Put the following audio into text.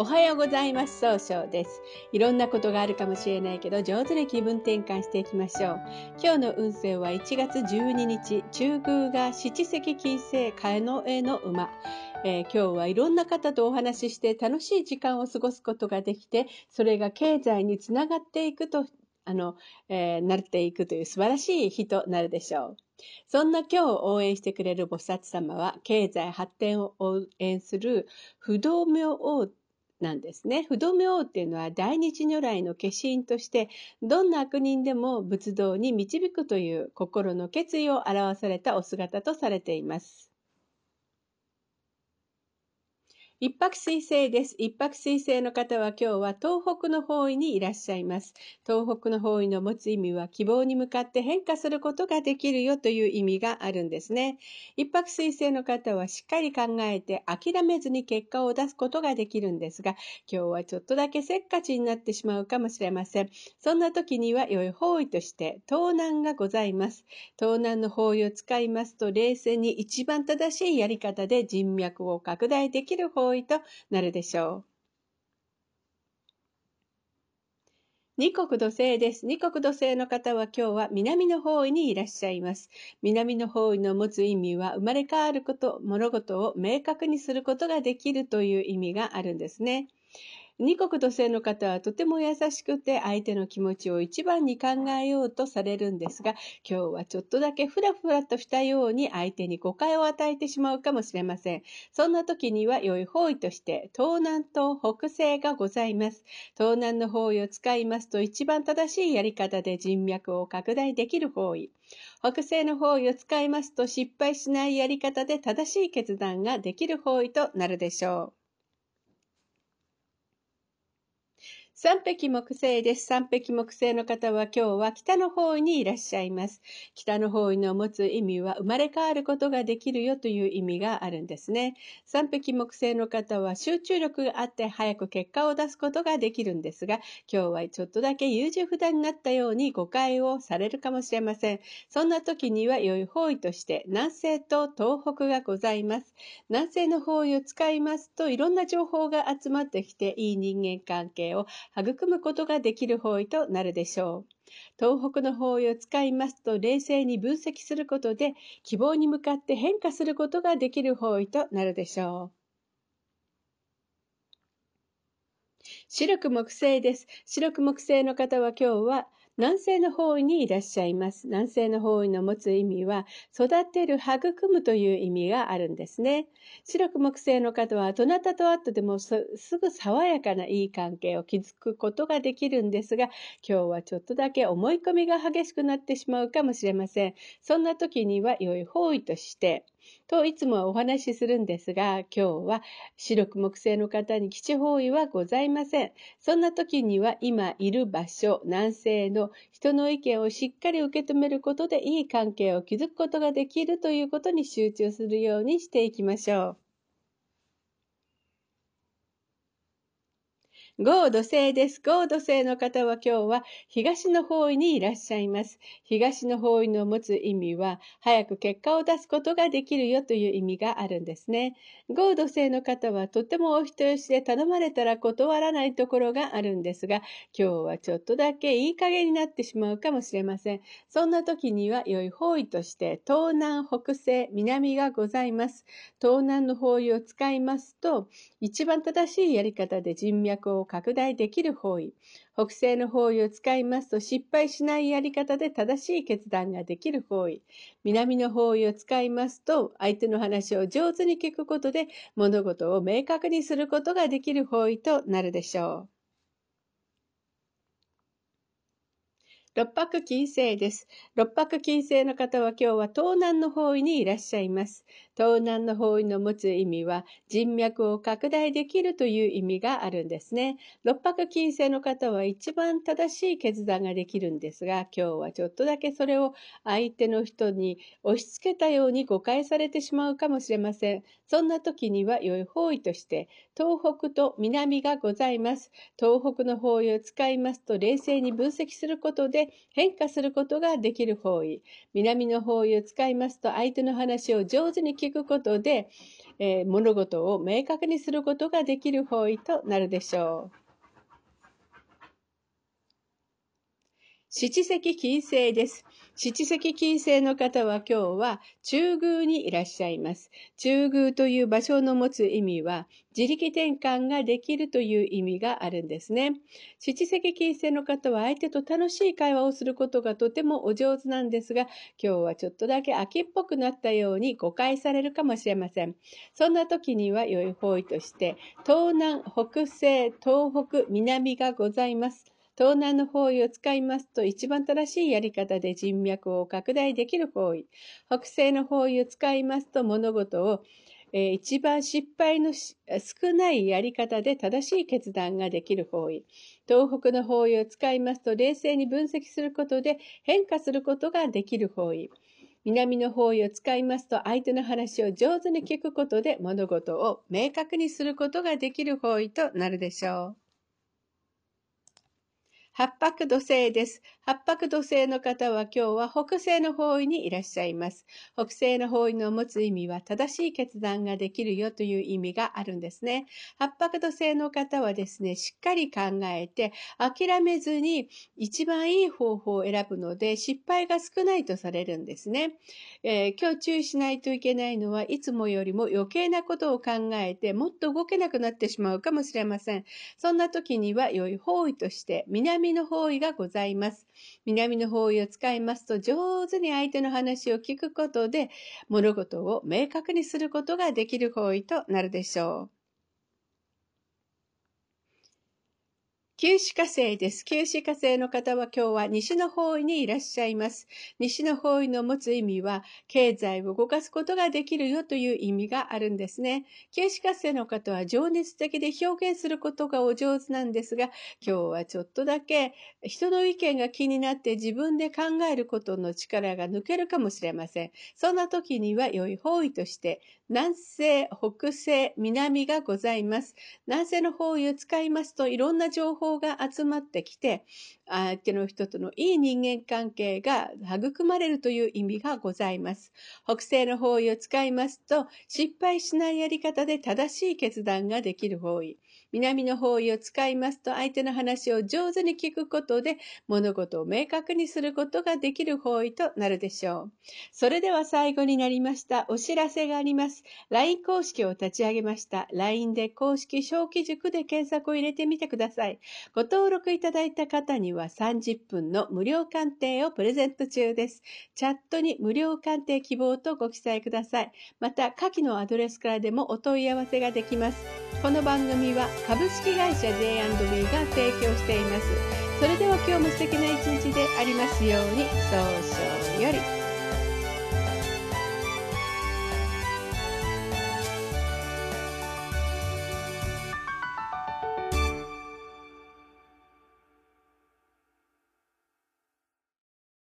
おはようございます。総称です。いろんなことがあるかもしれないけど、上手に気分転換していきましょう。今日の運勢は1月12日、中宮が七石金星、カの絵の馬。えー、今日はいろんな方とお話しして楽しい時間を過ごすことができて、それが経済につながっていくと、あの、えー、なっていくという素晴らしい日となるでしょう。そんな今日応援してくれる菩薩様は、経済発展を応援する不動明王なんですね。不動明王っていうのは大日如来の化身として、どんな悪人でも仏道に導くという心の決意を表されたお姿とされています。一泊水星です。一泊水星の方は今日は東北の方位にいらっしゃいます。東北の方位の持つ意味は希望に向かって変化することができるよという意味があるんですね。一泊水星の方はしっかり考えて諦めずに結果を出すことができるんですが、今日はちょっとだけせっかちになってしまうかもしれません。そんな時には良い方位として盗難がございます。盗難の方位を使いますと冷静に一番正しいやり方で人脈を拡大できる方位いとなるでしょう。二国土星です。二国土星の方は今日は南の方位にいらっしゃいます。南の方位の持つ意味は生まれ変わること、物事を明確にすることができるという意味があるんですね。二国土星の方はとても優しくて相手の気持ちを一番に考えようとされるんですが、今日はちょっとだけふらふらとしたように相手に誤解を与えてしまうかもしれません。そんな時には良い方位として東南と北西がございます。東南の方位を使いますと一番正しいやり方で人脈を拡大できる方位。北西の方位を使いますと失敗しないやり方で正しい決断ができる方位となるでしょう。三匹木星です。三匹木星の方は今日は北の方位にいらっしゃいます。北の方位の持つ意味は生まれ変わることができるよという意味があるんですね。三匹木星の方は集中力があって早く結果を出すことができるんですが、今日はちょっとだけ優柔不断になったように誤解をされるかもしれません。そんな時には良い方位として南西と東北がございます。南西の方位を使いますといろんな情報が集まってきていい人間関係を育むことができる方位となるでしょう。東北の方位を使いますと冷静に分析することで希望に向かって変化することができる方位となるでしょう。白く木星です。白く木星の方は今日は南西の方位にいらっしゃいます。南西の方位の持つ意味は、育てる、育むという意味があるんですね。白く木星の方は、どなたと会ってでもすぐ爽やかないい関係を築くことができるんですが、今日はちょっとだけ思い込みが激しくなってしまうかもしれません。そんな時には良い方位として、といつもはお話しするんですが、今日は四六木星の方に基地方位はございません。そんな時には今いる場所、南西の人の意見をしっかり受け止めることでいい関係を築くことができるということに集中するようにしていきましょう。合土星です。合土星の方は今日は東の方位にいらっしゃいます。東の方位の持つ意味は、早く結果を出すことができるよという意味があるんですね。合土星の方はとてもお人よしで頼まれたら断らないところがあるんですが、今日はちょっとだけいい加減になってしまうかもしれません。そんな時には良い方位として東南、北西、南がございます。東南の方位を使いますと、一番正しいやり方で人脈を拡大できる方位。北西の方位を使いますと失敗しないやり方で正しい決断ができる方位。南の方位を使いますと相手の話を上手に聞くことで物事を明確にすることができる方位となるでしょう。六白金星です。六白金星の方は今日は東南の方位にいらっしゃいます。東南の方位の持つ意味は人脈を拡大できるという意味があるんですね。六白金星の方は一番正しい決断ができるんですが、今日はちょっとだけそれを相手の人に押し付けたように誤解されてしまうかもしれません。そんな時には良い方位として東北と南がございます。東北の方位を使いますと冷静に分析することで変化することができる方位。南の方位を使いますと相手の話を上手に聞聞くことで、えー、物事を明確にすることができる方位となるでしょう。七石金星です。七石金星の方は今日は中宮にいらっしゃいます。中宮という場所の持つ意味は自力転換ができるという意味があるんですね。七石金星の方は相手と楽しい会話をすることがとてもお上手なんですが、今日はちょっとだけ秋っぽくなったように誤解されるかもしれません。そんな時には良い方位として、東南、北西、東北、南がございます。東南の方位を使いますと一番正しいやり方で人脈を拡大できる方位。北西の方位を使いますと物事を、えー、一番失敗の少ないやり方で正しい決断ができる方位。東北の方位を使いますと冷静に分析することで変化することができる方位。南の方位を使いますと相手の話を上手に聞くことで物事を明確にすることができる方位となるでしょう。八白土星です。八白土星の方は今日は北西の方位にいらっしゃいます。北西の方位の持つ意味は正しい決断ができるよという意味があるんですね。八白土星の方はですね、しっかり考えて諦めずに一番いい方法を選ぶので失敗が少ないとされるんですね。えー、今日注意しないといけないのはいつもよりも余計なことを考えてもっと動けなくなってしまうかもしれません。そんな時には良い方位として南の方位がございます。南の方位を使いますと上手に相手の話を聞くことで物事を明確にすることができる方位となるでしょう。九死火星です。九死火星の方は今日は西の方位にいらっしゃいます。西の方位の持つ意味は、経済を動かすことができるよという意味があるんですね。九死火星の方は情熱的で表現することがお上手なんですが、今日はちょっとだけ人の意見が気になって自分で考えることの力が抜けるかもしれません。そんな時には良い方位として、南西、北西、南がございます。南西の方位を使いますといろんな情報が集まってきて、相手の人とのいい人間関係が育まれるという意味がございます。北西の方位を使いますと失敗しないやり方で正しい決断ができる方位。南の方位を使いますと相手の話を上手に聞くことで物事を明確にすることができる方位となるでしょう。それでは最後になりましたお知らせがあります。LINE 公式を立ち上げました。LINE で公式小規塾で検索を入れてみてください。ご登録いただいた方には30分の無料鑑定をプレゼント中です。チャットに無料鑑定希望とご記載ください。また、下記のアドレスからでもお問い合わせができます。この番組は株式会社 J&B が提供しています。それでは今日も素敵な一日でありますように、早々より。